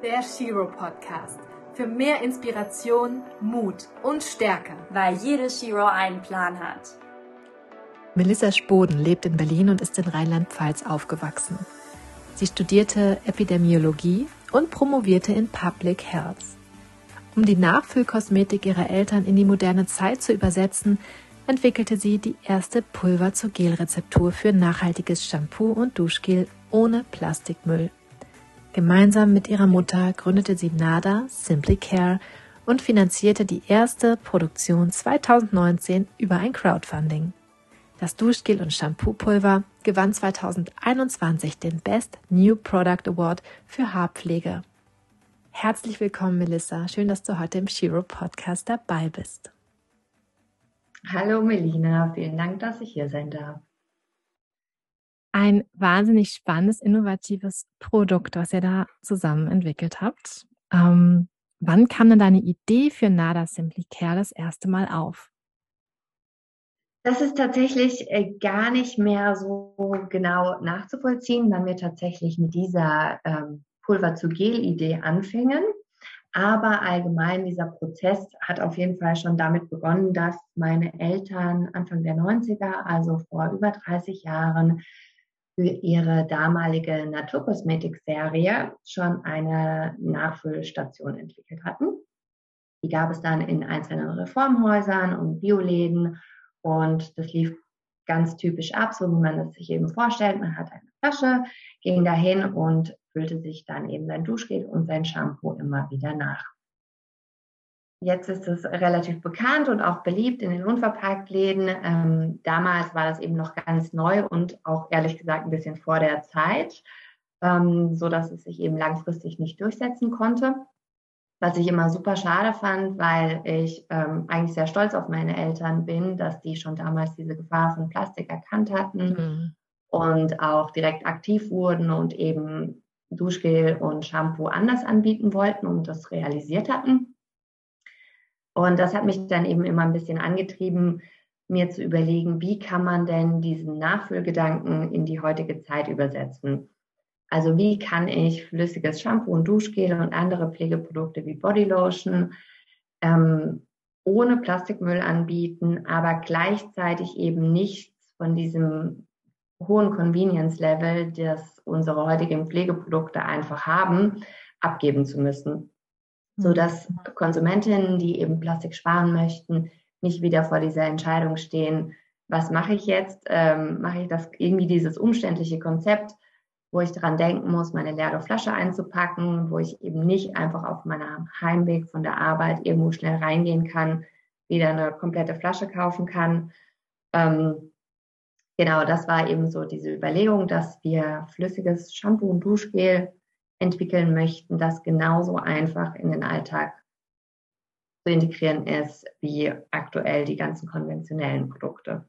Der Shiro Podcast. Für mehr Inspiration, Mut und Stärke. Weil jede Shiro einen Plan hat. Melissa Spoden lebt in Berlin und ist in Rheinland-Pfalz aufgewachsen. Sie studierte Epidemiologie und promovierte in Public Health. Um die Nachfüllkosmetik ihrer Eltern in die moderne Zeit zu übersetzen, entwickelte sie die erste Pulver zur Gelrezeptur für nachhaltiges Shampoo und Duschgel ohne Plastikmüll. Gemeinsam mit ihrer Mutter gründete sie NADA Simply Care und finanzierte die erste Produktion 2019 über ein Crowdfunding. Das Duschgel und Shampoo-Pulver gewann 2021 den Best New Product Award für Haarpflege. Herzlich willkommen, Melissa. Schön, dass du heute im Shiro Podcast dabei bist. Hallo Melina, vielen Dank, dass ich hier sein darf. Ein wahnsinnig spannendes, innovatives Produkt, was ihr da zusammen entwickelt habt. Ähm, wann kam denn deine Idee für Nada Simply Care das erste Mal auf? Das ist tatsächlich äh, gar nicht mehr so genau nachzuvollziehen, wann wir tatsächlich mit dieser ähm, Pulver zu Gel-Idee anfingen. Aber allgemein dieser Prozess hat auf jeden Fall schon damit begonnen, dass meine Eltern Anfang der 90er, also vor über 30 Jahren, für ihre damalige Naturkosmetik-Serie schon eine Nachfüllstation entwickelt hatten. Die gab es dann in einzelnen Reformhäusern und Bioläden und das lief ganz typisch ab, so wie man es sich eben vorstellt. Man hat eine Flasche, ging dahin und füllte sich dann eben sein Duschgel und sein Shampoo immer wieder nach. Jetzt ist es relativ bekannt und auch beliebt in den Unverpacktläden. Ähm, damals war das eben noch ganz neu und auch ehrlich gesagt ein bisschen vor der Zeit, ähm, so dass es sich eben langfristig nicht durchsetzen konnte. Was ich immer super schade fand, weil ich ähm, eigentlich sehr stolz auf meine Eltern bin, dass die schon damals diese Gefahr von Plastik erkannt hatten mhm. und auch direkt aktiv wurden und eben Duschgel und Shampoo anders anbieten wollten und das realisiert hatten. Und das hat mich dann eben immer ein bisschen angetrieben, mir zu überlegen, wie kann man denn diesen Nachfüllgedanken in die heutige Zeit übersetzen? Also wie kann ich flüssiges Shampoo und Duschgel und andere Pflegeprodukte wie Bodylotion ähm, ohne Plastikmüll anbieten, aber gleichzeitig eben nichts von diesem hohen Convenience-Level, das unsere heutigen Pflegeprodukte einfach haben, abgeben zu müssen. So dass mhm. Konsumentinnen, die eben Plastik sparen möchten, nicht wieder vor dieser Entscheidung stehen, was mache ich jetzt? Ähm, mache ich das irgendwie dieses umständliche Konzept, wo ich daran denken muss, meine leere Flasche einzupacken, wo ich eben nicht einfach auf meinem Heimweg von der Arbeit irgendwo schnell reingehen kann, wieder eine komplette Flasche kaufen kann. Ähm, genau, das war eben so diese Überlegung, dass wir flüssiges Shampoo und Duschgel entwickeln möchten, das genauso einfach in den Alltag zu integrieren ist wie aktuell die ganzen konventionellen Produkte.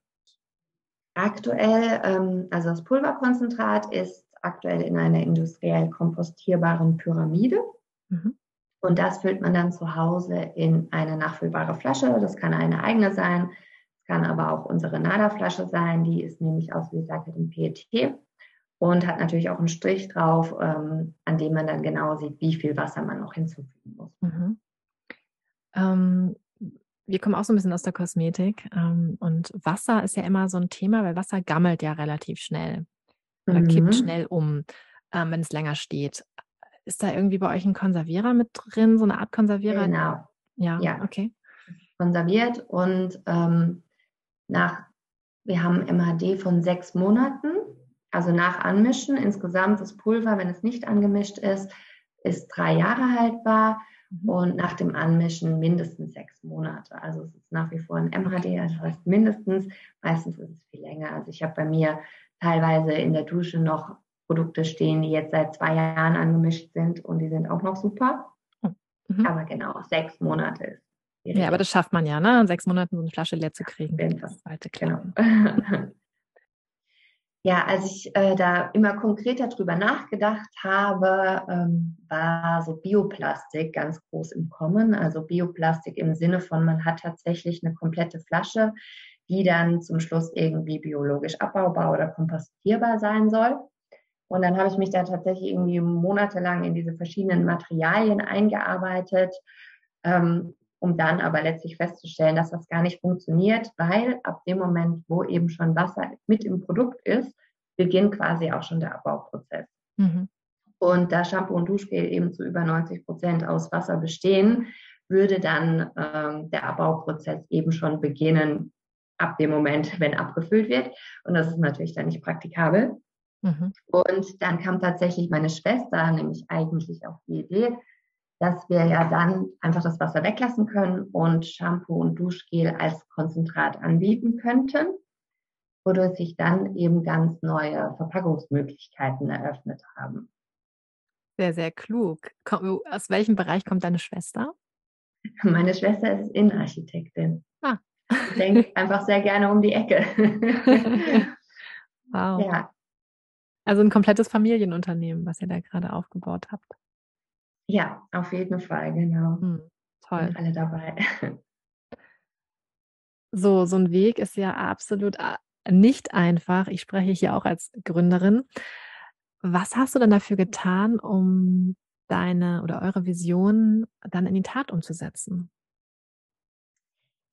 Aktuell, ähm, also das Pulverkonzentrat ist aktuell in einer industriell kompostierbaren Pyramide. Mhm. Und das füllt man dann zu Hause in eine nachfüllbare Flasche. Das kann eine eigene sein, es kann aber auch unsere NADA-Flasche sein. Die ist nämlich aus recyceltem PET und hat natürlich auch einen Strich drauf, ähm, an dem man dann genau sieht, wie viel Wasser man noch hinzufügen muss. Mhm. Ähm, wir kommen auch so ein bisschen aus der Kosmetik ähm, und Wasser ist ja immer so ein Thema, weil Wasser gammelt ja relativ schnell oder mhm. kippt schnell um, ähm, wenn es länger steht. Ist da irgendwie bei euch ein Konservierer mit drin, so eine Art Konservierer? Genau. Ja, ja. okay. Konserviert und ähm, nach, wir haben MHD von sechs Monaten, also nach Anmischen. Insgesamt das Pulver, wenn es nicht angemischt ist, ist drei Jahre haltbar mhm. und nach dem Anmischen mindestens sechs Monate. Also es ist nach wie vor ein MHD, das heißt mindestens, meistens ist es viel länger. Also ich habe bei mir teilweise in der Dusche noch Produkte stehen, die jetzt seit zwei Jahren angemischt sind und die sind auch noch super. Oh, mhm. Aber genau, sechs Monate ist. Ja, aber das schafft man ja, ne? In sechs Monaten so eine Flasche leer zu kriegen. Das zweite genau. Ja, als ich äh, da immer konkreter drüber nachgedacht habe, ähm, war so Bioplastik ganz groß im Kommen. Also Bioplastik im Sinne von, man hat tatsächlich eine komplette Flasche, die dann zum Schluss irgendwie biologisch abbaubar oder kompostierbar sein soll. Und dann habe ich mich da tatsächlich irgendwie monatelang in diese verschiedenen Materialien eingearbeitet, ähm, um dann aber letztlich festzustellen, dass das gar nicht funktioniert, weil ab dem Moment, wo eben schon Wasser mit im Produkt ist, beginnt quasi auch schon der Abbauprozess. Mhm. Und da Shampoo und Duschgel eben zu über 90 Prozent aus Wasser bestehen, würde dann ähm, der Abbauprozess eben schon beginnen ab dem Moment, wenn abgefüllt wird. Und das ist natürlich dann nicht praktikabel. Mhm. Und dann kam tatsächlich meine Schwester nämlich eigentlich auf die Idee, dass wir ja dann einfach das Wasser weglassen können und Shampoo und Duschgel als Konzentrat anbieten könnten, wodurch sich dann eben ganz neue Verpackungsmöglichkeiten eröffnet haben. Sehr, sehr klug. Aus welchem Bereich kommt deine Schwester? Meine Schwester ist Innenarchitektin. Ah. Ich denke einfach sehr gerne um die Ecke. wow. Ja. Also ein komplettes Familienunternehmen, was ihr da gerade aufgebaut habt. Ja, auf jeden Fall, genau. Hm, toll. Sind alle dabei. So, so ein Weg ist ja absolut äh, nicht einfach. Ich spreche hier auch als Gründerin. Was hast du denn dafür getan, um deine oder eure Vision dann in die Tat umzusetzen?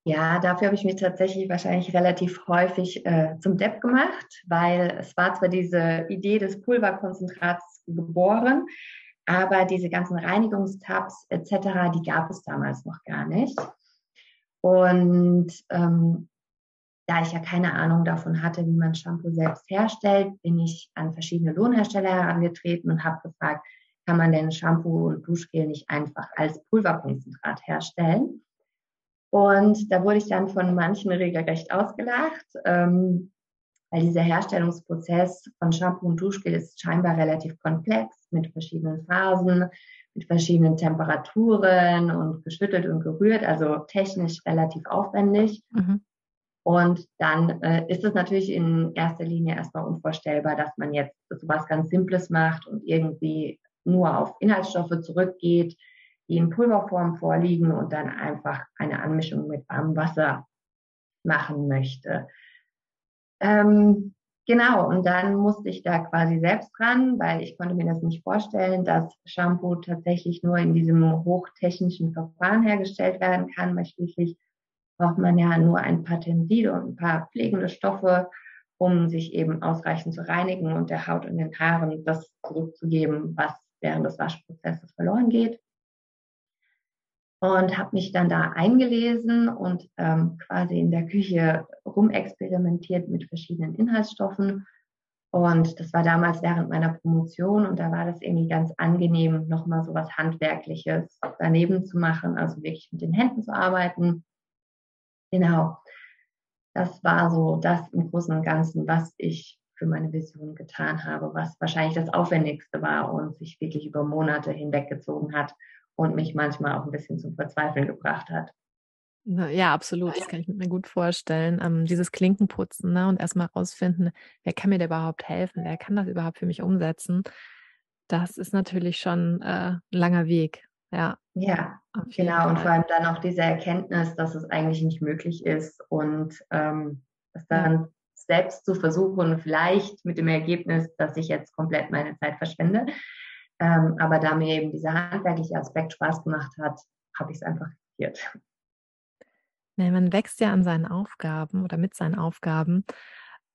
Ja, dafür habe ich mich tatsächlich wahrscheinlich relativ häufig äh, zum Depp gemacht, weil es war zwar diese Idee des Pulverkonzentrats geboren, aber diese ganzen Reinigungstabs etc., die gab es damals noch gar nicht. Und ähm, da ich ja keine Ahnung davon hatte, wie man Shampoo selbst herstellt, bin ich an verschiedene Lohnhersteller herangetreten und habe gefragt, kann man denn Shampoo und Duschgel nicht einfach als Pulverkonzentrat herstellen? Und da wurde ich dann von manchen regelrecht ausgelacht, ähm, weil dieser Herstellungsprozess von Shampoo und Duschgel ist scheinbar relativ komplex mit verschiedenen Phasen, mit verschiedenen Temperaturen und geschüttelt und gerührt, also technisch relativ aufwendig. Mhm. Und dann äh, ist es natürlich in erster Linie erstmal unvorstellbar, dass man jetzt so was ganz Simples macht und irgendwie nur auf Inhaltsstoffe zurückgeht, die in Pulverform vorliegen und dann einfach eine Anmischung mit warmem Wasser machen möchte. Ähm, genau, und dann musste ich da quasi selbst dran, weil ich konnte mir das nicht vorstellen, dass Shampoo tatsächlich nur in diesem hochtechnischen Verfahren hergestellt werden kann, weil schließlich braucht man ja nur ein paar Tenside und ein paar pflegende Stoffe, um sich eben ausreichend zu reinigen und der Haut und den Haaren das zurückzugeben, was während des Waschprozesses verloren geht und habe mich dann da eingelesen und ähm, quasi in der Küche rumexperimentiert mit verschiedenen Inhaltsstoffen. Und das war damals während meiner Promotion und da war das irgendwie ganz angenehm, nochmal so was Handwerkliches daneben zu machen, also wirklich mit den Händen zu arbeiten. Genau. Das war so das im Großen und Ganzen, was ich für meine Vision getan habe, was wahrscheinlich das Aufwendigste war und sich wirklich über Monate hinweggezogen hat und mich manchmal auch ein bisschen zum Verzweifeln gebracht hat. Ja, absolut. Das kann ich mir gut vorstellen. Ähm, dieses Klinkenputzen ne? und erstmal rausfinden, wer kann mir da überhaupt helfen? Wer kann das überhaupt für mich umsetzen? Das ist natürlich schon äh, ein langer Weg. Ja. Ja, genau. Und vor allem dann auch diese Erkenntnis, dass es eigentlich nicht möglich ist und ähm, das dann ja. selbst zu versuchen, vielleicht mit dem Ergebnis, dass ich jetzt komplett meine Zeit verschwende. Ähm, aber da mir eben dieser handwerkliche Aspekt Spaß gemacht hat, habe ich es einfach probiert. Nee, man wächst ja an seinen Aufgaben oder mit seinen Aufgaben.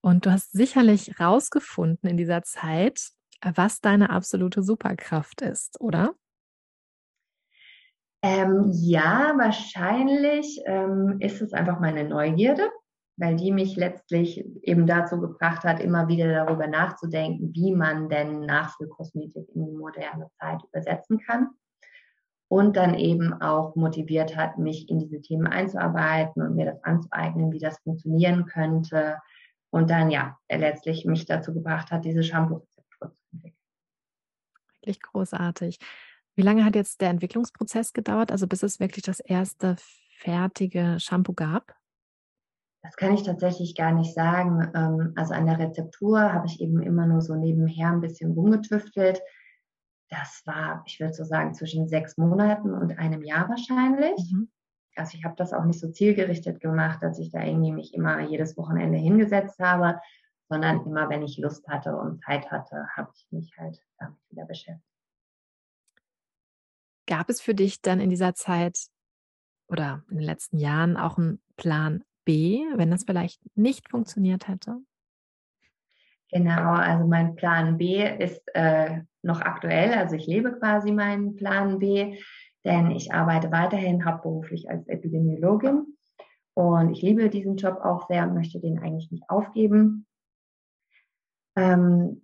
Und du hast sicherlich rausgefunden in dieser Zeit, was deine absolute Superkraft ist, oder? Ähm, ja, wahrscheinlich ähm, ist es einfach meine Neugierde weil die mich letztlich eben dazu gebracht hat, immer wieder darüber nachzudenken, wie man denn Nachfüllkosmetik in die moderne Zeit übersetzen kann. Und dann eben auch motiviert hat, mich in diese Themen einzuarbeiten und mir das anzueignen, wie das funktionieren könnte. Und dann ja, letztlich mich dazu gebracht hat, diese Shampoo-Rezeptur zu entwickeln. Wirklich großartig. Wie lange hat jetzt der Entwicklungsprozess gedauert, also bis es wirklich das erste fertige Shampoo gab? Das kann ich tatsächlich gar nicht sagen. Ähm, also an der Rezeptur habe ich eben immer nur so nebenher ein bisschen rumgetüftelt. Das war, ich würde so sagen, zwischen sechs Monaten und einem Jahr wahrscheinlich. Mhm. Also ich habe das auch nicht so zielgerichtet gemacht, dass ich da irgendwie mich immer jedes Wochenende hingesetzt habe, sondern immer, wenn ich Lust hatte und Zeit hatte, habe ich mich halt damit wieder beschäftigt. Gab es für dich dann in dieser Zeit oder in den letzten Jahren auch einen Plan Wenn das vielleicht nicht funktioniert hätte? Genau, also mein Plan B ist äh, noch aktuell, also ich lebe quasi meinen Plan B, denn ich arbeite weiterhin hauptberuflich als Epidemiologin und ich liebe diesen Job auch sehr und möchte den eigentlich nicht aufgeben. Ähm,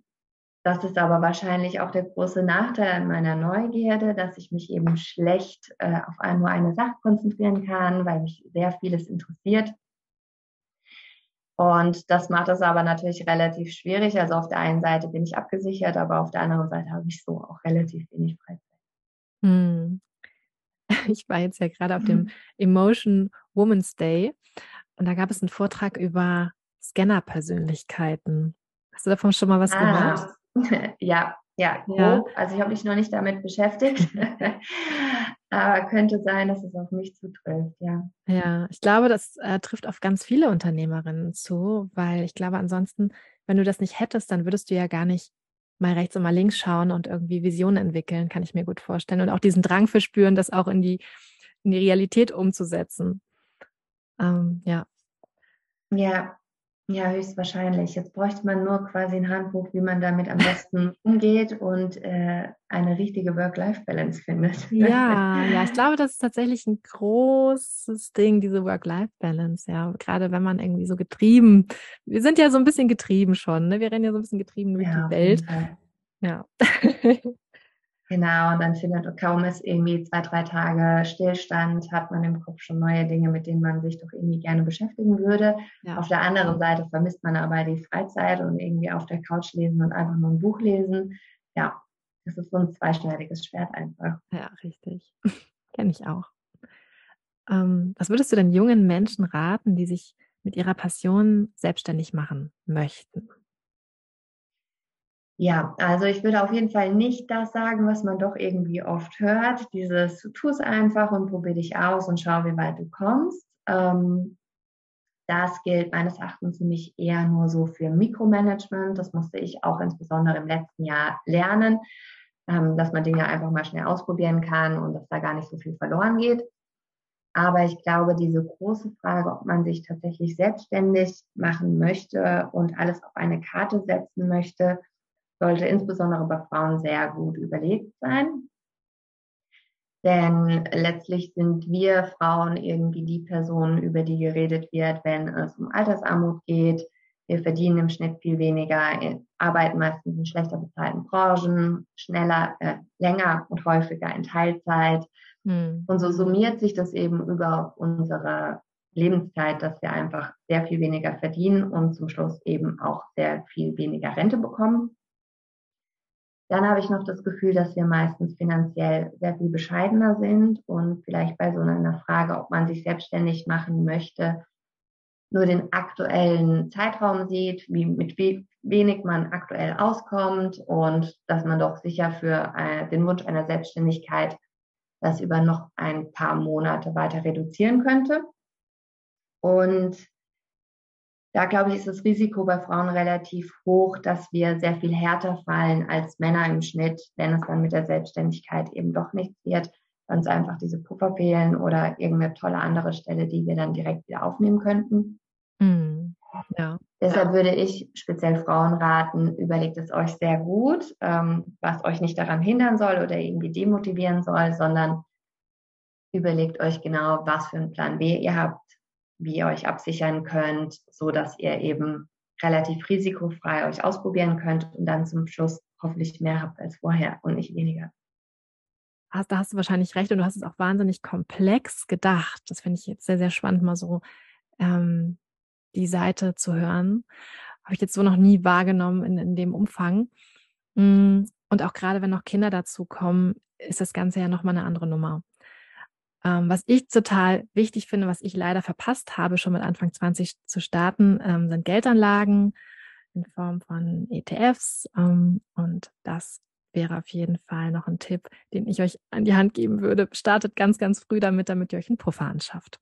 das ist aber wahrscheinlich auch der große Nachteil meiner Neugierde, dass ich mich eben schlecht äh, auf nur eine Sache konzentrieren kann, weil mich sehr vieles interessiert. Und das macht es aber natürlich relativ schwierig. Also auf der einen Seite bin ich abgesichert, aber auf der anderen Seite habe ich so auch relativ wenig Freizeit. Hm. Ich war jetzt ja gerade auf dem Emotion Women's Day und da gab es einen Vortrag über Scanner-Persönlichkeiten. Hast du davon schon mal was ah, gehört? Ja, ja, ja. Also ich habe mich noch nicht damit beschäftigt. Aber könnte sein, dass es auf mich zutrifft, ja. Ja, ich glaube, das äh, trifft auf ganz viele Unternehmerinnen zu, weil ich glaube, ansonsten, wenn du das nicht hättest, dann würdest du ja gar nicht mal rechts und mal links schauen und irgendwie Visionen entwickeln, kann ich mir gut vorstellen. Und auch diesen Drang verspüren, das auch in die, in die Realität umzusetzen. Ähm, ja. Ja, ja, höchstwahrscheinlich. Jetzt bräuchte man nur quasi ein Handbuch, wie man damit am besten umgeht und äh, eine richtige Work-Life-Balance findet. Ja, ja, ich glaube, das ist tatsächlich ein großes Ding, diese Work-Life-Balance. Ja, gerade wenn man irgendwie so getrieben, wir sind ja so ein bisschen getrieben schon, ne? Wir rennen ja so ein bisschen getrieben durch ja, die Welt. Ja. Genau, und dann findet kaum ist irgendwie zwei, drei Tage Stillstand, hat man im Kopf schon neue Dinge, mit denen man sich doch irgendwie gerne beschäftigen würde. Ja. Auf der anderen Seite vermisst man aber die Freizeit und irgendwie auf der Couch lesen und einfach nur ein Buch lesen. Ja, das ist so ein zweischneidiges Schwert einfach. Ja, richtig. Kenne ich auch. Ähm, was würdest du denn jungen Menschen raten, die sich mit ihrer Passion selbstständig machen möchten? Ja, also ich würde auf jeden Fall nicht das sagen, was man doch irgendwie oft hört. Dieses, tu es einfach und probier dich aus und schau, wie weit du kommst. Ähm, das gilt meines Erachtens für mich eher nur so für Mikromanagement. Das musste ich auch insbesondere im letzten Jahr lernen, ähm, dass man Dinge einfach mal schnell ausprobieren kann und dass da gar nicht so viel verloren geht. Aber ich glaube, diese große Frage, ob man sich tatsächlich selbstständig machen möchte und alles auf eine Karte setzen möchte, sollte insbesondere bei Frauen sehr gut überlegt sein. Denn letztlich sind wir Frauen irgendwie die Personen, über die geredet wird, wenn es um Altersarmut geht. Wir verdienen im Schnitt viel weniger, arbeiten meistens in schlechter bezahlten Branchen, schneller, äh, länger und häufiger in Teilzeit. Hm. Und so summiert sich das eben über unsere Lebenszeit, dass wir einfach sehr viel weniger verdienen und zum Schluss eben auch sehr viel weniger Rente bekommen. Dann habe ich noch das Gefühl, dass wir meistens finanziell sehr viel bescheidener sind und vielleicht bei so einer Frage, ob man sich selbstständig machen möchte, nur den aktuellen Zeitraum sieht, wie, mit wie wenig man aktuell auskommt und dass man doch sicher für äh, den Wunsch einer Selbstständigkeit das über noch ein paar Monate weiter reduzieren könnte. Und da glaube ich, ist das Risiko bei Frauen relativ hoch, dass wir sehr viel härter fallen als Männer im Schnitt, wenn es dann mit der Selbstständigkeit eben doch nichts wird, uns einfach diese Puffer fehlen oder irgendeine tolle andere Stelle, die wir dann direkt wieder aufnehmen könnten. Mhm. Ja. Deshalb würde ich speziell Frauen raten, überlegt es euch sehr gut, ähm, was euch nicht daran hindern soll oder irgendwie demotivieren soll, sondern überlegt euch genau, was für einen Plan B ihr habt, wie ihr euch absichern könnt, so dass ihr eben relativ risikofrei euch ausprobieren könnt und dann zum Schluss hoffentlich mehr habt als vorher und nicht weniger. da hast du wahrscheinlich recht und du hast es auch wahnsinnig komplex gedacht. Das finde ich jetzt sehr, sehr spannend, mal so ähm, die Seite zu hören. Habe ich jetzt so noch nie wahrgenommen in, in dem Umfang. Mm, und auch gerade wenn noch Kinder dazu kommen, ist das Ganze ja nochmal eine andere Nummer. Ähm, was ich total wichtig finde, was ich leider verpasst habe, schon mit Anfang 20 zu starten, ähm, sind Geldanlagen in Form von ETFs. Ähm, und das wäre auf jeden Fall noch ein Tipp, den ich euch an die Hand geben würde. Startet ganz, ganz früh damit, damit ihr euch einen Puffer anschafft.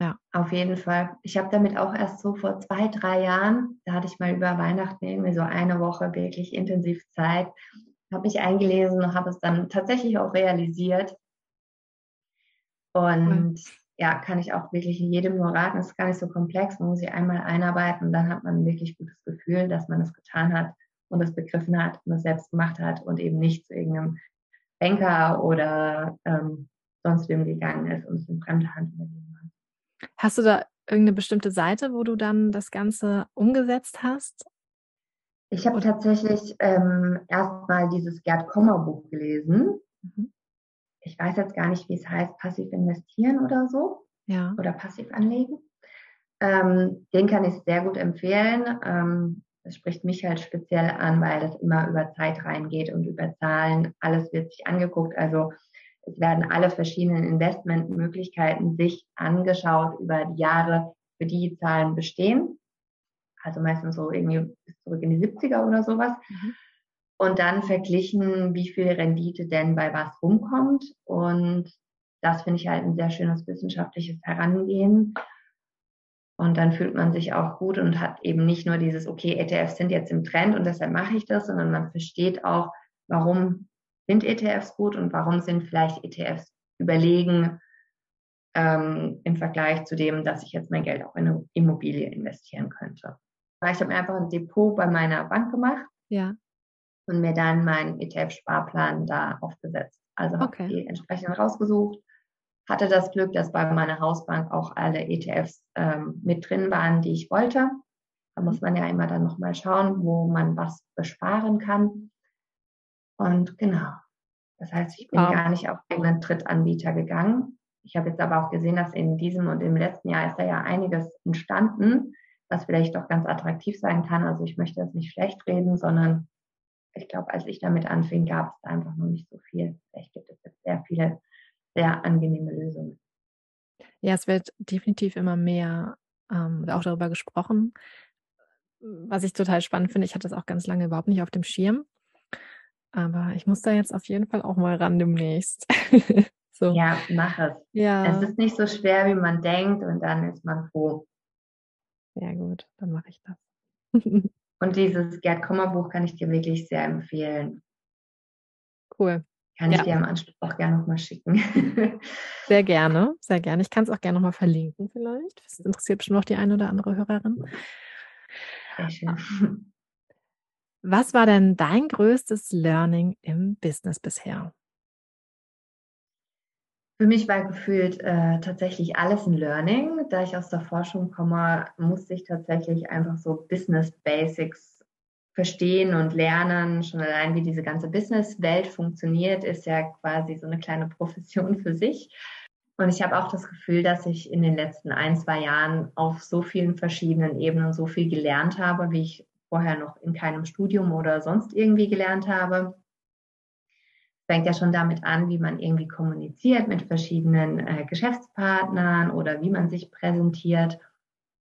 Ja. Auf jeden Fall. Ich habe damit auch erst so vor zwei, drei Jahren, da hatte ich mal über Weihnachten irgendwie so eine Woche wirklich intensiv Zeit, habe ich eingelesen und habe es dann tatsächlich auch realisiert. Und mhm. ja, kann ich auch wirklich jedem nur raten. Es ist gar nicht so komplex. Man muss sich einmal einarbeiten und dann hat man ein wirklich gutes Gefühl, dass man es getan hat und es begriffen hat und es selbst gemacht hat und eben nicht zu irgendeinem Banker oder ähm, sonst wem gegangen ist und es in fremde Hand übergeben hat. Hast du da irgendeine bestimmte Seite, wo du dann das Ganze umgesetzt hast? Ich habe tatsächlich ähm, erstmal dieses Gerd Kommer Buch gelesen. Mhm. Ich weiß jetzt gar nicht, wie es heißt, passiv investieren oder so. Ja. Oder passiv anlegen. Ähm, den kann ich sehr gut empfehlen. Ähm, das spricht mich halt speziell an, weil das immer über Zeit reingeht und über Zahlen. Alles wird sich angeguckt. Also es werden alle verschiedenen Investmentmöglichkeiten sich angeschaut über die Jahre, für die, Zahlen bestehen. Also meistens so irgendwie bis zurück in die 70er oder sowas. Mhm. Und dann verglichen, wie viel Rendite denn bei was rumkommt. Und das finde ich halt ein sehr schönes wissenschaftliches Herangehen. Und dann fühlt man sich auch gut und hat eben nicht nur dieses, okay, ETFs sind jetzt im Trend und deshalb mache ich das, sondern man versteht auch, warum sind ETFs gut und warum sind vielleicht ETFs überlegen ähm, im Vergleich zu dem, dass ich jetzt mein Geld auch in eine Immobilie investieren könnte. Ich habe mir einfach ein Depot bei meiner Bank gemacht ja. Und mir dann meinen ETF-Sparplan da aufgesetzt. Also habe okay. die entsprechend rausgesucht, hatte das Glück, dass bei meiner Hausbank auch alle ETFs ähm, mit drin waren, die ich wollte. Da muss man ja immer dann nochmal schauen, wo man was besparen kann. Und genau. Das heißt, ich bin wow. gar nicht auf irgendeinen Drittanbieter gegangen. Ich habe jetzt aber auch gesehen, dass in diesem und im letzten Jahr ist da ja einiges entstanden, was vielleicht doch ganz attraktiv sein kann. Also ich möchte das nicht schlecht reden, sondern ich glaube, als ich damit anfing, gab es da einfach noch nicht so viel. Vielleicht gibt es jetzt sehr viele sehr angenehme Lösungen. Ja, es wird definitiv immer mehr ähm, auch darüber gesprochen. Was ich total spannend finde, ich hatte das auch ganz lange überhaupt nicht auf dem Schirm. Aber ich muss da jetzt auf jeden Fall auch mal ran demnächst. so. Ja, mach es. Ja. Es ist nicht so schwer, wie man denkt und dann ist man froh. Sehr gut, dann mache ich das. und dieses Gerd Kommer Buch kann ich dir wirklich sehr empfehlen. Cool. Kann ja. ich dir am Anschluss auch gerne nochmal schicken. sehr gerne, sehr gerne. Ich kann es auch gerne nochmal verlinken vielleicht. Das interessiert bestimmt noch die eine oder andere Hörerin. Sehr schön. Was war denn dein größtes Learning im Business bisher? Für mich war gefühlt äh, tatsächlich alles ein Learning. Da ich aus der Forschung komme, musste ich tatsächlich einfach so Business Basics verstehen und lernen. Schon allein, wie diese ganze Business-Welt funktioniert, ist ja quasi so eine kleine Profession für sich. Und ich habe auch das Gefühl, dass ich in den letzten ein, zwei Jahren auf so vielen verschiedenen Ebenen so viel gelernt habe, wie ich vorher noch in keinem Studium oder sonst irgendwie gelernt habe. Fängt ja schon damit an, wie man irgendwie kommuniziert mit verschiedenen äh, Geschäftspartnern oder wie man sich präsentiert.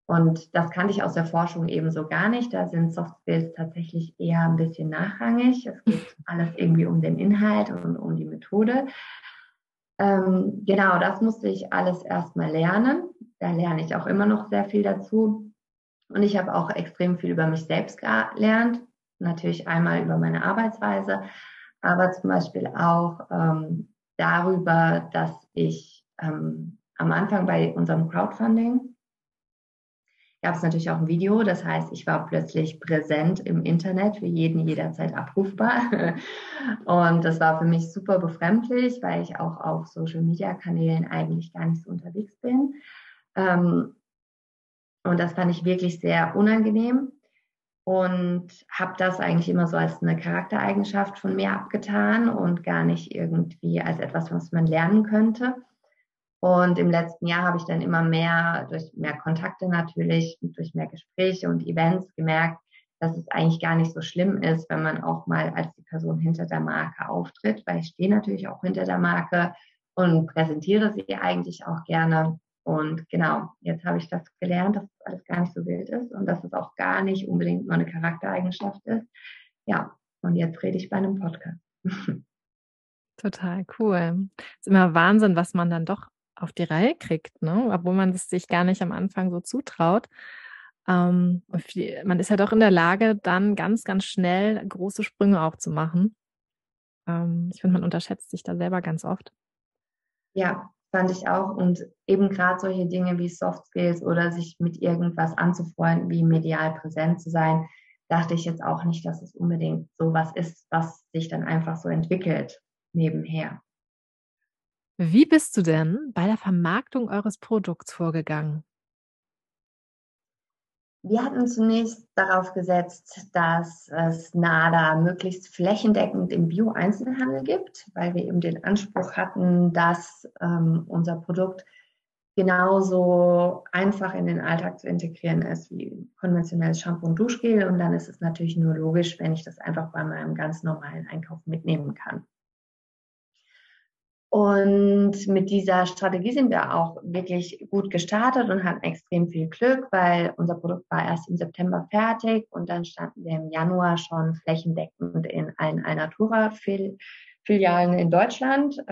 Und das kannte ich aus der Forschung ebenso gar nicht. Da sind Soft Skills tatsächlich eher ein bisschen nachrangig. Es geht alles irgendwie um den Inhalt und um die Methode. Ähm, genau, das musste ich alles erstmal lernen. Da lerne ich auch immer noch sehr viel dazu. Und ich habe auch extrem viel über mich selbst gelernt. Natürlich einmal über meine Arbeitsweise, aber zum Beispiel auch ähm, darüber, dass ich ähm, am Anfang bei unserem Crowdfunding gab es natürlich auch ein Video. Das heißt, ich war plötzlich präsent im Internet, für jeden jederzeit abrufbar. Und das war für mich super befremdlich, weil ich auch auf Social-Media-Kanälen eigentlich gar nicht so unterwegs bin. Ähm, und das fand ich wirklich sehr unangenehm und habe das eigentlich immer so als eine Charaktereigenschaft von mir abgetan und gar nicht irgendwie als etwas, was man lernen könnte. Und im letzten Jahr habe ich dann immer mehr, durch mehr Kontakte natürlich, durch mehr Gespräche und Events gemerkt, dass es eigentlich gar nicht so schlimm ist, wenn man auch mal als die Person hinter der Marke auftritt, weil ich stehe natürlich auch hinter der Marke und präsentiere sie eigentlich auch gerne. Und genau, jetzt habe ich das gelernt, dass das alles gar nicht so wild ist und dass es auch gar nicht unbedingt nur eine Charaktereigenschaft ist. Ja, und jetzt rede ich bei einem Podcast. Total cool. Es ist immer Wahnsinn, was man dann doch auf die Reihe kriegt, ne? obwohl man es sich gar nicht am Anfang so zutraut. Ähm, man ist ja doch in der Lage, dann ganz, ganz schnell große Sprünge auch zu machen. Ähm, ich finde, man unterschätzt sich da selber ganz oft. Ja, fand ich auch. Und eben gerade solche Dinge wie Soft Skills oder sich mit irgendwas anzufreunden, wie medial präsent zu sein, dachte ich jetzt auch nicht, dass es unbedingt so was ist, was sich dann einfach so entwickelt nebenher. Wie bist du denn bei der Vermarktung eures Produkts vorgegangen? Wir hatten zunächst darauf gesetzt, dass es NADA möglichst flächendeckend im Bio-Einzelhandel gibt, weil wir eben den Anspruch hatten, dass ähm, unser Produkt genauso einfach in den Alltag zu integrieren ist wie konventionelles Shampoo und Duschgel. Und dann ist es natürlich nur logisch, wenn ich das einfach bei meinem ganz normalen Einkauf mitnehmen kann. Und mit dieser Strategie sind wir auch wirklich gut gestartet und hatten extrem viel Glück, weil unser Produkt war erst im September fertig und dann standen wir im Januar schon flächendeckend in allen Alnatura-Filialen in Deutschland.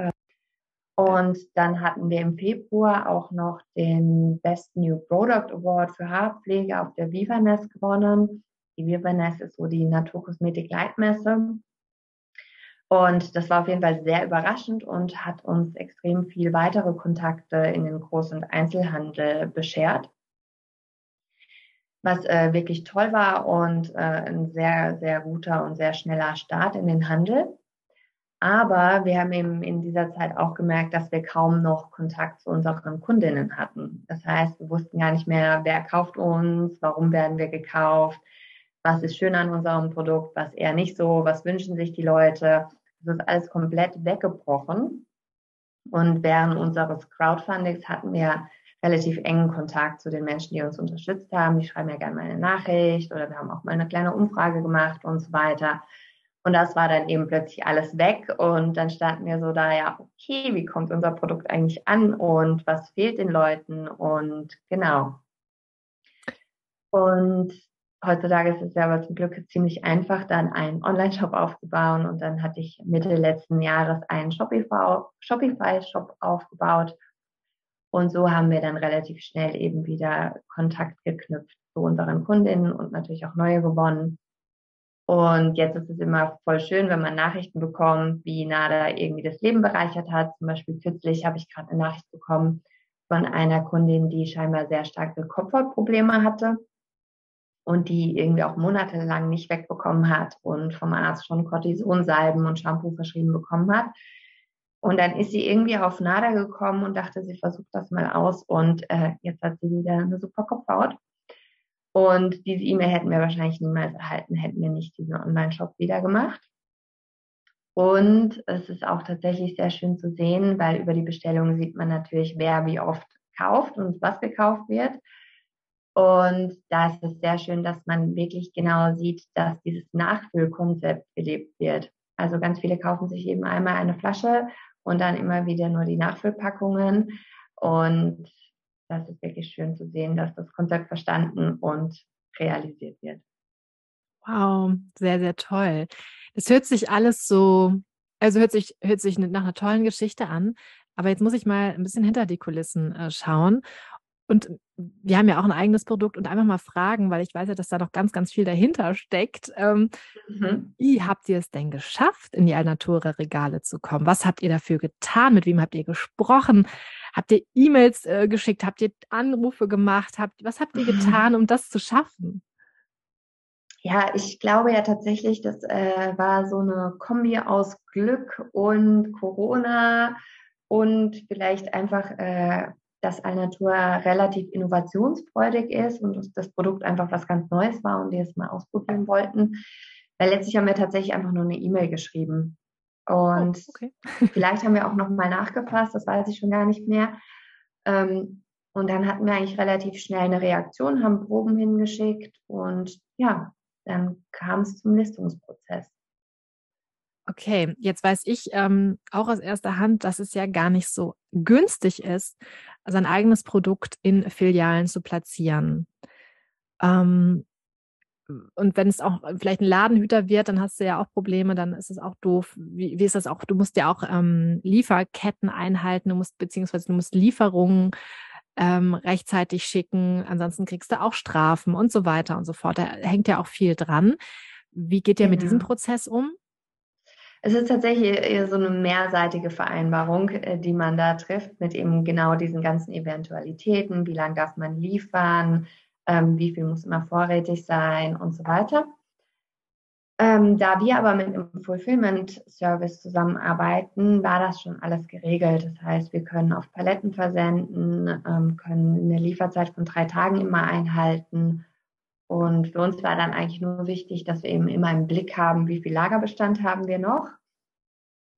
Und dann hatten wir im Februar auch noch den Best New Product Award für Haarpflege auf der Vivaness gewonnen. Die Vivaness ist so die Naturkosmetik-Leitmesse. Und das war auf jeden Fall sehr überraschend und hat uns extrem viel weitere Kontakte in den Groß- und Einzelhandel beschert. Was äh, wirklich toll war und äh, ein sehr, sehr guter und sehr schneller Start in den Handel. Aber wir haben eben in dieser Zeit auch gemerkt, dass wir kaum noch Kontakt zu unseren Kundinnen hatten. Das heißt, wir wussten gar nicht mehr, wer kauft uns, warum werden wir gekauft, was ist schön an unserem Produkt, was eher nicht so, was wünschen sich die Leute. Das ist alles komplett weggebrochen. Und während unseres Crowdfundings hatten wir relativ engen Kontakt zu den Menschen, die uns unterstützt haben. Die schreiben ja gerne mal eine Nachricht oder wir haben auch mal eine kleine Umfrage gemacht und so weiter. Und das war dann eben plötzlich alles weg und dann standen wir so da, ja, okay, wie kommt unser Produkt eigentlich an und was fehlt den Leuten und genau. Und heutzutage ist es ja aber zum Glück ziemlich einfach, dann einen Online-Shop aufzubauen. Und dann hatte ich Mitte letzten Jahres einen Shopify-Shop aufgebaut. Und so haben wir dann relativ schnell eben wieder Kontakt geknüpft zu unseren Kundinnen und natürlich auch neue gewonnen. Und jetzt ist es immer voll schön, wenn man Nachrichten bekommt, wie Nada irgendwie das Leben bereichert hat. Zum Beispiel kürzlich habe ich gerade eine Nachricht bekommen von einer Kundin, die scheinbar sehr starke Kopfhautprobleme hatte und die irgendwie auch monatelang nicht wegbekommen hat und vom Arzt schon Cortisonsalben und Shampoo verschrieben bekommen hat. Und dann ist sie irgendwie auf Nada gekommen und dachte, sie versucht das mal aus und äh, jetzt hat sie wieder eine super Kopfhaut. Und diese E-Mail hätten wir wahrscheinlich niemals erhalten, hätten wir nicht diesen Online-Shop wieder gemacht. Und es ist auch tatsächlich sehr schön zu sehen, weil über die Bestellung sieht man natürlich, wer wie oft kauft und was gekauft wird. Und da ist es sehr schön, dass man wirklich genau sieht, dass dieses Nachfüllkonzept gelebt wird. Also ganz viele kaufen sich eben einmal eine Flasche und dann immer wieder nur die Nachfüllpackungen. Und das ist wirklich schön zu sehen, dass das Konzept verstanden und realisiert wird. Wow, sehr, sehr toll. Es hört sich alles so, also hört sich, hört sich nach einer tollen Geschichte an. Aber jetzt muss ich mal ein bisschen hinter die Kulissen äh, schauen. Und wir haben ja auch ein eigenes Produkt und einfach mal fragen, weil ich weiß ja, dass da noch ganz, ganz viel dahinter steckt. Ähm, mhm. Wie habt ihr es denn geschafft, in die Alnatura-Regale zu kommen? Was habt ihr dafür getan? Mit wem habt ihr gesprochen? Habt ihr E-Mails äh, geschickt? Habt ihr Anrufe gemacht? Habt, was habt ihr getan, um das zu schaffen? Ja, ich glaube ja tatsächlich, das äh, war so eine Kombi aus Glück und Corona und vielleicht einfach äh, dass Alnatur relativ innovationsfreudig ist und das Produkt einfach was ganz Neues war und die es mal ausprobieren wollten. Weil letztlich haben wir tatsächlich einfach nur eine E-Mail geschrieben. Und oh, okay. vielleicht haben wir auch nochmal nachgepasst, das weiß ich schon gar nicht mehr. Ähm, und dann hatten wir eigentlich relativ schnell eine Reaktion, haben Proben hingeschickt und ja, dann kam es zum Listungsprozess. Okay, jetzt weiß ich ähm, auch aus erster Hand, dass es ja gar nicht so günstig ist, sein eigenes Produkt in Filialen zu platzieren. Ähm, und wenn es auch vielleicht ein Ladenhüter wird, dann hast du ja auch Probleme, dann ist es auch doof. Wie, wie ist das auch? Du musst ja auch ähm, Lieferketten einhalten, du musst beziehungsweise du musst Lieferungen ähm, rechtzeitig schicken, ansonsten kriegst du auch Strafen und so weiter und so fort. Da hängt ja auch viel dran. Wie geht ihr genau. mit diesem. Prozess um? Es ist tatsächlich eher so eine mehrseitige Vereinbarung, äh, die man da trifft, mit eben genau diesen ganzen Eventualitäten. Wie lange darf man liefern? Ähm, wie viel muss immer vorrätig sein und so weiter. Ähm, da wir aber mit einem Fulfillment Service zusammenarbeiten, war das schon alles geregelt. Das heißt, wir können auf Paletten versenden, ähm, können eine Lieferzeit von drei Tagen immer einhalten. Und für uns war dann eigentlich nur wichtig, dass wir eben immer im Blick haben, wie viel Lagerbestand haben wir noch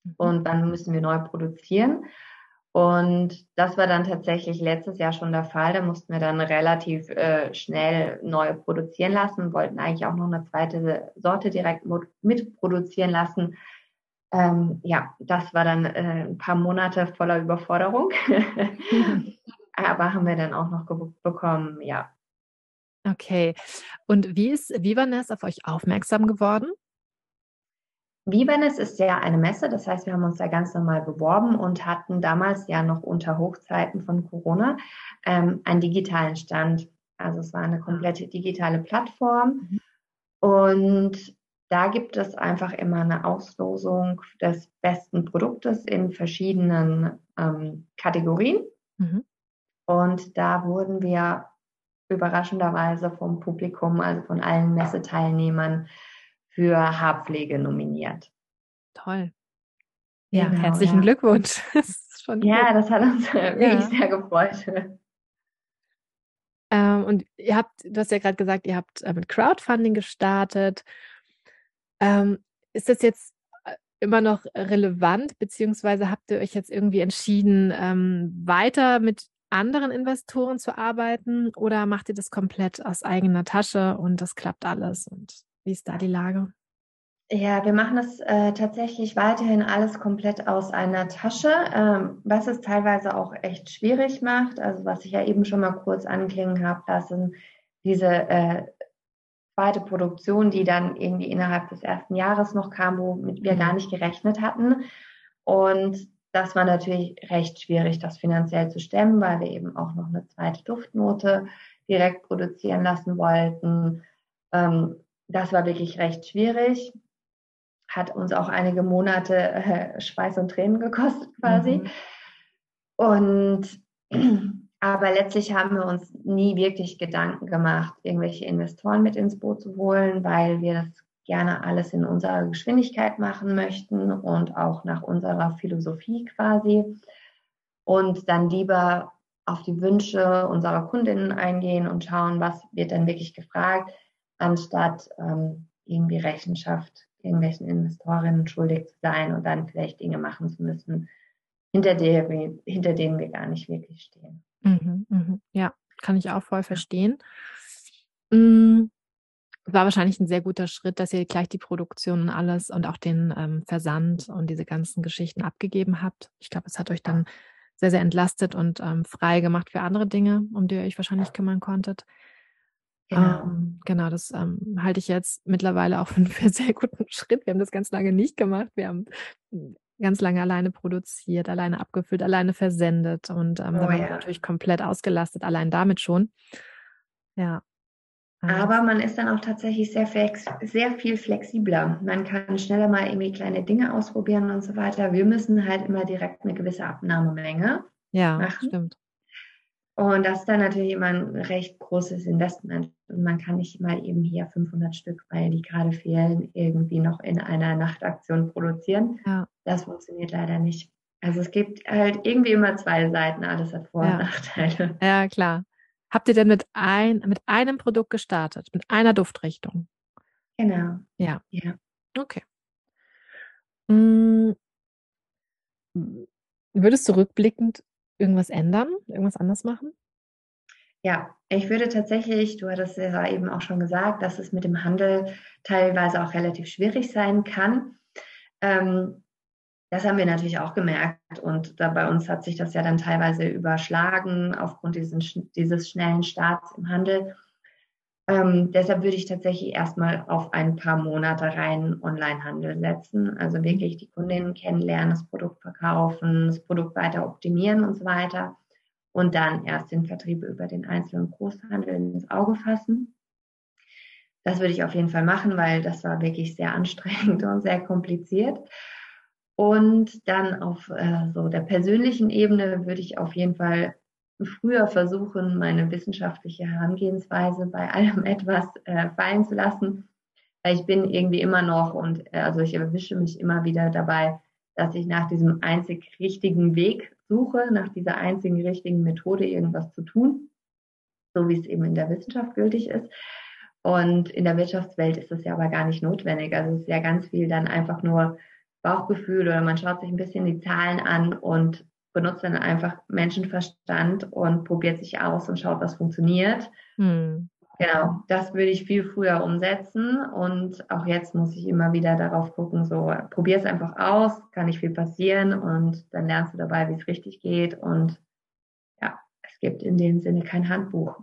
mhm. und wann müssen wir neu produzieren. Und das war dann tatsächlich letztes Jahr schon der Fall. Da mussten wir dann relativ äh, schnell neu produzieren lassen, wollten eigentlich auch noch eine zweite Sorte direkt mitproduzieren lassen. Ähm, ja, das war dann äh, ein paar Monate voller Überforderung. Aber haben wir dann auch noch bekommen, ja. Okay. Und wie ist Vivanes auf euch aufmerksam geworden? Vibernes ist ja eine Messe, das heißt, wir haben uns da ganz normal beworben und hatten damals ja noch unter Hochzeiten von Corona ähm, einen digitalen Stand. Also es war eine komplette digitale Plattform mhm. und da gibt es einfach immer eine Auslosung des besten Produktes in verschiedenen ähm, Kategorien. Mhm. Und da wurden wir überraschenderweise vom Publikum, also von allen Messeteilnehmern, für Haarpflege nominiert. Toll. Ja, genau, herzlichen ja. Glückwunsch. Das ja, das hat uns wirklich ja. sehr gefreut. Ähm, und ihr habt, du hast ja gerade gesagt, ihr habt äh, mit Crowdfunding gestartet. Ähm, ist das jetzt äh, immer noch relevant, beziehungsweise habt ihr euch jetzt irgendwie entschieden, ähm, weiter mit anderen Investoren zu arbeiten oder macht ihr das komplett aus eigener Tasche und das klappt alles? Und wie ist da die Lage? Ja, wir machen das äh, tatsächlich weiterhin alles komplett aus einer Tasche, ähm, was es teilweise auch echt schwierig macht. Also was ich ja eben schon mal kurz anklingen habe lassen, diese äh, zweite Produktion, die dann irgendwie innerhalb des ersten Jahres noch kam, womit wir mhm. gar nicht gerechnet hatten. Und das war natürlich recht schwierig, das finanziell zu stemmen, weil wir eben auch noch eine zweite Duftnote direkt produzieren lassen wollten. Ähm, das war wirklich recht schwierig. Hat uns auch einige Monate äh, Schweiß und Tränen gekostet quasi. Mhm. Und aber letztlich haben wir uns nie wirklich Gedanken gemacht, irgendwelche Investoren mit ins Boot zu holen, weil wir das gerne alles in unserer Geschwindigkeit machen möchten und auch nach unserer Philosophie quasi. Und dann lieber auf die Wünsche unserer Kundinnen eingehen und schauen, was wird denn wirklich gefragt, anstatt ähm, irgendwie Rechenschaft irgendwelchen Investorinnen schuldig zu sein und dann vielleicht Dinge machen zu müssen, hinter, der, hinter denen wir gar nicht wirklich stehen. Mhm, mh. Ja, kann ich auch voll verstehen. Mhm. War wahrscheinlich ein sehr guter Schritt, dass ihr gleich die Produktion und alles und auch den ähm, Versand und diese ganzen Geschichten abgegeben habt. Ich glaube, es hat euch dann sehr, sehr entlastet und ähm, frei gemacht für andere Dinge, um die ihr euch wahrscheinlich kümmern konntet. Genau, ähm, genau das ähm, halte ich jetzt mittlerweile auch für einen sehr guten Schritt. Wir haben das ganz lange nicht gemacht. Wir haben ganz lange alleine produziert, alleine abgefüllt, alleine versendet und ähm, oh, da waren ja. wir natürlich komplett ausgelastet, allein damit schon. Ja. Aber man ist dann auch tatsächlich sehr, flex sehr viel flexibler. Man kann schneller mal irgendwie kleine Dinge ausprobieren und so weiter. Wir müssen halt immer direkt eine gewisse Abnahmemenge ja, machen. Stimmt. Und das ist dann natürlich immer ein recht großes Investment. Und man kann nicht mal eben hier 500 Stück, weil die gerade fehlen, irgendwie noch in einer Nachtaktion produzieren. Ja. Das funktioniert leider nicht. Also es gibt halt irgendwie immer zwei Seiten, alles hat Vor- und ja. Nachteile. Ja, klar. Habt ihr denn mit, ein, mit einem Produkt gestartet, mit einer Duftrichtung? Genau. Ja. Ja. Okay. Hm. Würdest du rückblickend irgendwas ändern, irgendwas anders machen? Ja, ich würde tatsächlich, du hattest ja eben auch schon gesagt, dass es mit dem Handel teilweise auch relativ schwierig sein kann. Ähm, das haben wir natürlich auch gemerkt und da bei uns hat sich das ja dann teilweise überschlagen aufgrund diesen, dieses schnellen Starts im Handel. Ähm, deshalb würde ich tatsächlich erstmal auf ein paar Monate rein Onlinehandel setzen. Also wirklich die Kundinnen kennenlernen, das Produkt verkaufen, das Produkt weiter optimieren und so weiter. Und dann erst den Vertrieb über den einzelnen Großhandel ins Auge fassen. Das würde ich auf jeden Fall machen, weil das war wirklich sehr anstrengend und sehr kompliziert. Und dann auf äh, so der persönlichen Ebene würde ich auf jeden Fall früher versuchen, meine wissenschaftliche Herangehensweise bei allem etwas äh, fallen zu lassen. Weil ich bin irgendwie immer noch und äh, also ich erwische mich immer wieder dabei, dass ich nach diesem einzig richtigen Weg suche, nach dieser einzigen richtigen Methode irgendwas zu tun, so wie es eben in der Wissenschaft gültig ist. Und in der Wirtschaftswelt ist es ja aber gar nicht notwendig. Also es ist ja ganz viel dann einfach nur Bauchgefühl oder man schaut sich ein bisschen die Zahlen an und benutzt dann einfach Menschenverstand und probiert sich aus und schaut, was funktioniert. Hm. Genau, das würde ich viel früher umsetzen und auch jetzt muss ich immer wieder darauf gucken, so probier es einfach aus, kann nicht viel passieren und dann lernst du dabei, wie es richtig geht und ja, es gibt in dem Sinne kein Handbuch.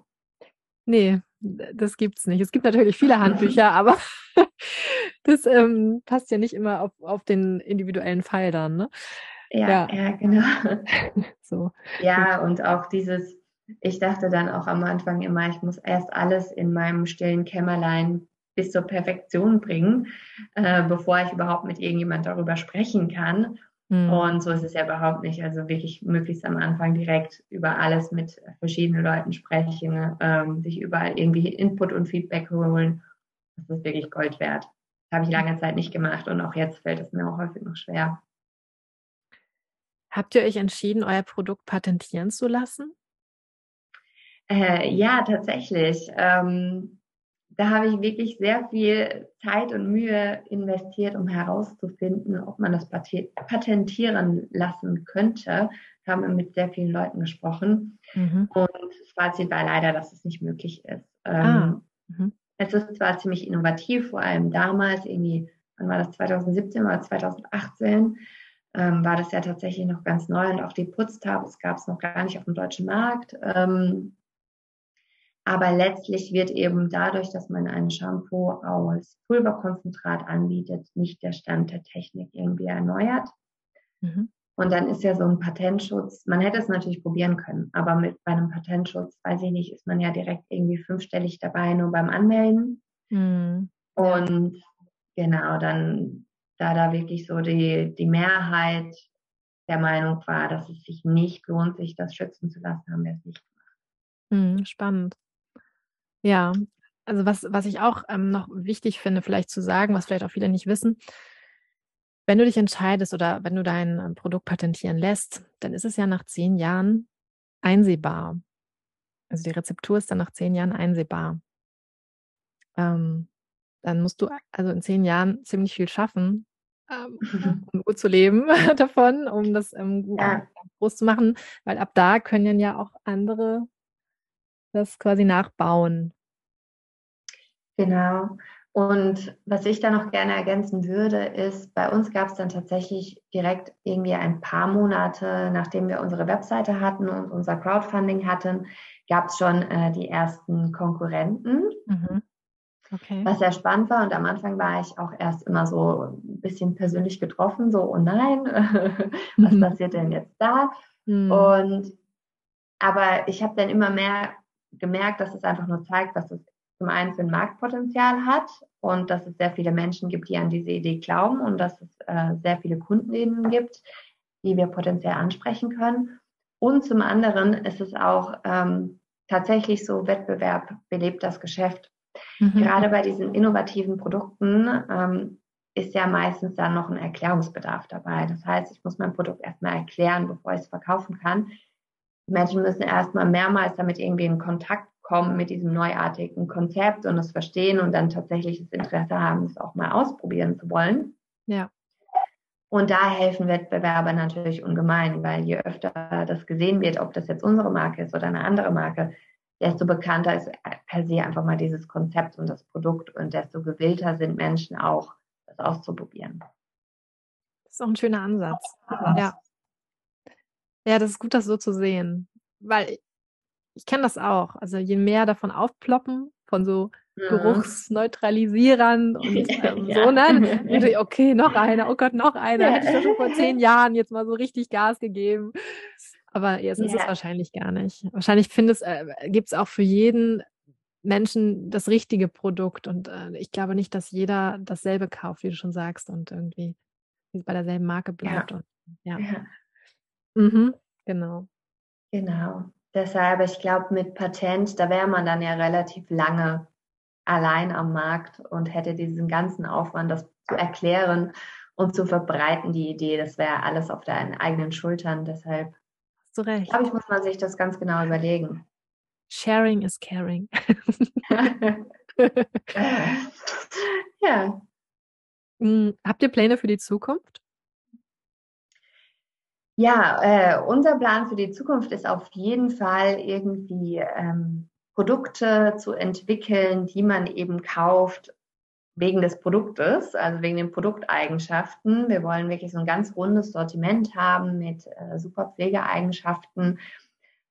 Nee, das gibt's nicht. Es gibt natürlich viele Handbücher, aber das ähm, passt ja nicht immer auf, auf den individuellen Fall dann, ne? Ja, ja, ja genau. so. Ja, und auch dieses, ich dachte dann auch am Anfang immer, ich muss erst alles in meinem stillen Kämmerlein bis zur Perfektion bringen, äh, bevor ich überhaupt mit irgendjemand darüber sprechen kann. Mhm. Und so ist es ja überhaupt nicht. Also wirklich möglichst am Anfang direkt über alles mit verschiedenen Leuten sprechen, ähm, sich überall irgendwie Input und Feedback holen. Das ist wirklich Gold wert. Das habe ich lange Zeit nicht gemacht und auch jetzt fällt es mir auch häufig noch schwer. Habt ihr euch entschieden, euer Produkt patentieren zu lassen? Äh, ja, tatsächlich. Ähm, da habe ich wirklich sehr viel Zeit und Mühe investiert, um herauszufinden, ob man das patentieren lassen könnte. Da haben wir mit sehr vielen Leuten gesprochen. Mhm. Und das Fazit war leider, dass es nicht möglich ist. Ähm, ah. Mhm. Es ist zwar ziemlich innovativ, vor allem damals, irgendwie, wann war das, 2017 oder 2018, ähm, war das ja tatsächlich noch ganz neu und auch die Putztabs gab es noch gar nicht auf dem deutschen Markt. Ähm, aber letztlich wird eben dadurch, dass man ein Shampoo aus Pulverkonzentrat anbietet, nicht der Stand der Technik irgendwie erneuert. Mhm. Und dann ist ja so ein Patentschutz, man hätte es natürlich probieren können, aber mit bei einem Patentschutz, weiß ich nicht, ist man ja direkt irgendwie fünfstellig dabei, nur beim Anmelden. Mhm. Und genau, dann da da wirklich so die, die Mehrheit der Meinung war, dass es sich nicht lohnt, sich das schützen zu lassen, haben wir es nicht gemacht. Hm, spannend. Ja, also was, was ich auch ähm, noch wichtig finde, vielleicht zu sagen, was vielleicht auch viele nicht wissen, wenn du dich entscheidest oder wenn du dein ähm, Produkt patentieren lässt, dann ist es ja nach zehn Jahren einsehbar. Also die Rezeptur ist dann nach zehn Jahren einsehbar. Ähm, dann musst du also in zehn Jahren ziemlich viel schaffen, ähm, mhm. um gut zu leben davon, um das ähm, ja. groß zu machen, weil ab da können ja auch andere das quasi nachbauen. Genau. Und was ich da noch gerne ergänzen würde, ist, bei uns gab es dann tatsächlich direkt irgendwie ein paar Monate, nachdem wir unsere Webseite hatten und unser Crowdfunding hatten, gab es schon äh, die ersten Konkurrenten. Mhm. Okay. Was sehr spannend war. Und am Anfang war ich auch erst immer so ein bisschen persönlich getroffen, so, oh nein, was mhm. passiert denn jetzt da? Mhm. Und aber ich habe dann immer mehr gemerkt, dass es einfach nur zeigt, dass es zum einen für ein Marktpotenzial hat und dass es sehr viele Menschen gibt, die an diese Idee glauben und dass es äh, sehr viele Kundinnen gibt, die wir potenziell ansprechen können. Und zum anderen ist es auch ähm, tatsächlich so, Wettbewerb belebt das Geschäft. Mhm. Gerade bei diesen innovativen Produkten ähm, ist ja meistens dann noch ein Erklärungsbedarf dabei. Das heißt, ich muss mein Produkt erstmal erklären, bevor ich es verkaufen kann. Menschen müssen erstmal mehrmals damit irgendwie in Kontakt kommen mit diesem neuartigen Konzept und es verstehen und dann tatsächlich das Interesse haben, es auch mal ausprobieren zu wollen. Ja. Und da helfen Wettbewerber natürlich ungemein, weil je öfter das gesehen wird, ob das jetzt unsere Marke ist oder eine andere Marke, desto bekannter ist per se einfach mal dieses Konzept und das Produkt und desto gewillter sind Menschen auch, das auszuprobieren. Das ist auch ein schöner Ansatz. Ja. Ja, das ist gut, das so zu sehen. Weil ich kenne das auch. Also je mehr davon aufploppen, von so mhm. Geruchsneutralisierern und ähm, ja. so, ne? okay, noch einer, oh Gott, noch einer. Ja. Hätte ich doch schon vor zehn Jahren jetzt mal so richtig Gas gegeben. Aber jetzt ja. ist es wahrscheinlich gar nicht. Wahrscheinlich findest, äh, gibt es auch für jeden Menschen das richtige Produkt. Und äh, ich glaube nicht, dass jeder dasselbe kauft, wie du schon sagst, und irgendwie bei derselben Marke bleibt. Ja. Und, ja. ja. Mhm, genau. Genau. Deshalb, ich glaube, mit Patent, da wäre man dann ja relativ lange allein am Markt und hätte diesen ganzen Aufwand, das zu erklären und zu verbreiten, die Idee. Das wäre alles auf deinen eigenen Schultern. Deshalb, Hast recht. glaube ich, muss man sich das ganz genau überlegen. Sharing is caring. ja. Hm, habt ihr Pläne für die Zukunft? Ja, äh, unser Plan für die Zukunft ist auf jeden Fall irgendwie ähm, Produkte zu entwickeln, die man eben kauft wegen des Produktes, also wegen den Produkteigenschaften. Wir wollen wirklich so ein ganz rundes Sortiment haben mit äh, super Pflegeeigenschaften,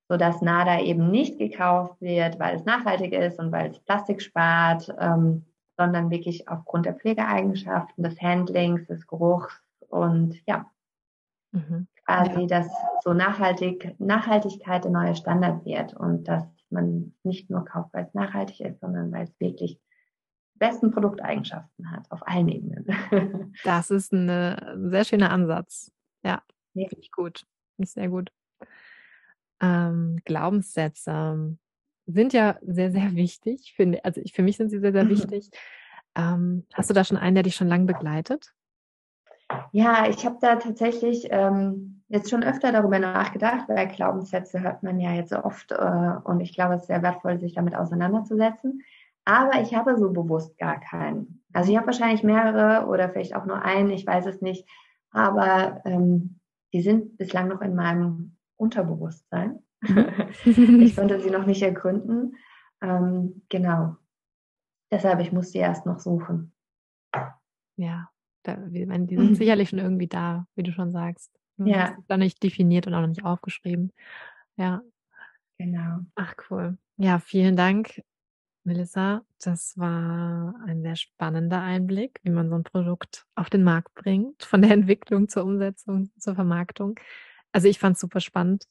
sodass NADA eben nicht gekauft wird, weil es nachhaltig ist und weil es Plastik spart, ähm, sondern wirklich aufgrund der Pflegeeigenschaften, des Handlings, des Geruchs und ja, mhm. quasi, ja. dass so nachhaltig, Nachhaltigkeit der neue Standard wird und dass man nicht nur kauft, weil es nachhaltig ist, sondern weil es wirklich besten Produkteigenschaften hat, auf allen Ebenen. das ist ein sehr schöner Ansatz. Ja, ja. finde ich gut. Ich sehr gut ähm, Glaubenssätze sind ja sehr, sehr wichtig. Finde, also für mich sind sie sehr, sehr mhm. wichtig. Ähm, hast du da schon einen, der dich schon lange begleitet? Ja, ich habe da tatsächlich ähm, jetzt schon öfter darüber nachgedacht, weil Glaubenssätze hört man ja jetzt oft äh, und ich glaube, es ist sehr wertvoll, sich damit auseinanderzusetzen. Aber ich habe so bewusst gar keinen. Also ich habe wahrscheinlich mehrere oder vielleicht auch nur einen, ich weiß es nicht. Aber ähm, die sind bislang noch in meinem Unterbewusstsein. Mhm. ich konnte sie noch nicht ergründen. Ähm, genau. Deshalb, ich musste erst noch suchen. Ja, da, die sind sicherlich schon irgendwie da, wie du schon sagst. Ja. Noch nicht definiert und auch noch nicht aufgeschrieben. Ja. Genau. Ach, cool. Ja, vielen Dank, Melissa. Das war ein sehr spannender Einblick, wie man so ein Produkt auf den Markt bringt, von der Entwicklung zur Umsetzung, zur Vermarktung. Also ich fand es super spannend.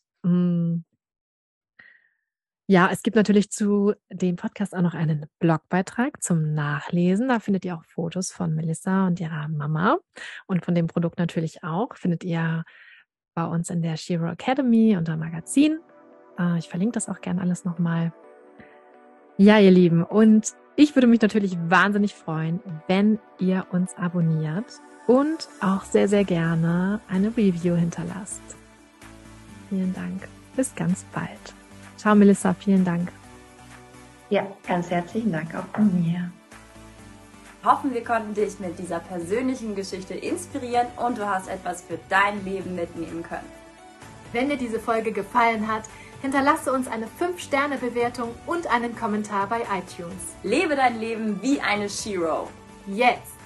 Ja, es gibt natürlich zu dem Podcast auch noch einen Blogbeitrag zum Nachlesen. Da findet ihr auch Fotos von Melissa und ihrer Mama und von dem Produkt natürlich auch. Findet ihr bei uns in der Shiro Academy unter Magazin. Äh, ich verlinke das auch gerne alles nochmal. Ja, ihr Lieben, und ich würde mich natürlich wahnsinnig freuen, wenn ihr uns abonniert und auch sehr, sehr gerne eine Review hinterlasst. Vielen Dank. Bis ganz bald. Ciao, Melissa. Vielen Dank. Ja, ganz herzlichen Dank auch von mir. Hoffen, wir konnten dich mit dieser persönlichen Geschichte inspirieren und du hast etwas für dein Leben mitnehmen können. Wenn dir diese Folge gefallen hat, hinterlasse uns eine 5-Sterne-Bewertung und einen Kommentar bei iTunes. Lebe dein Leben wie eine Shiro. Jetzt!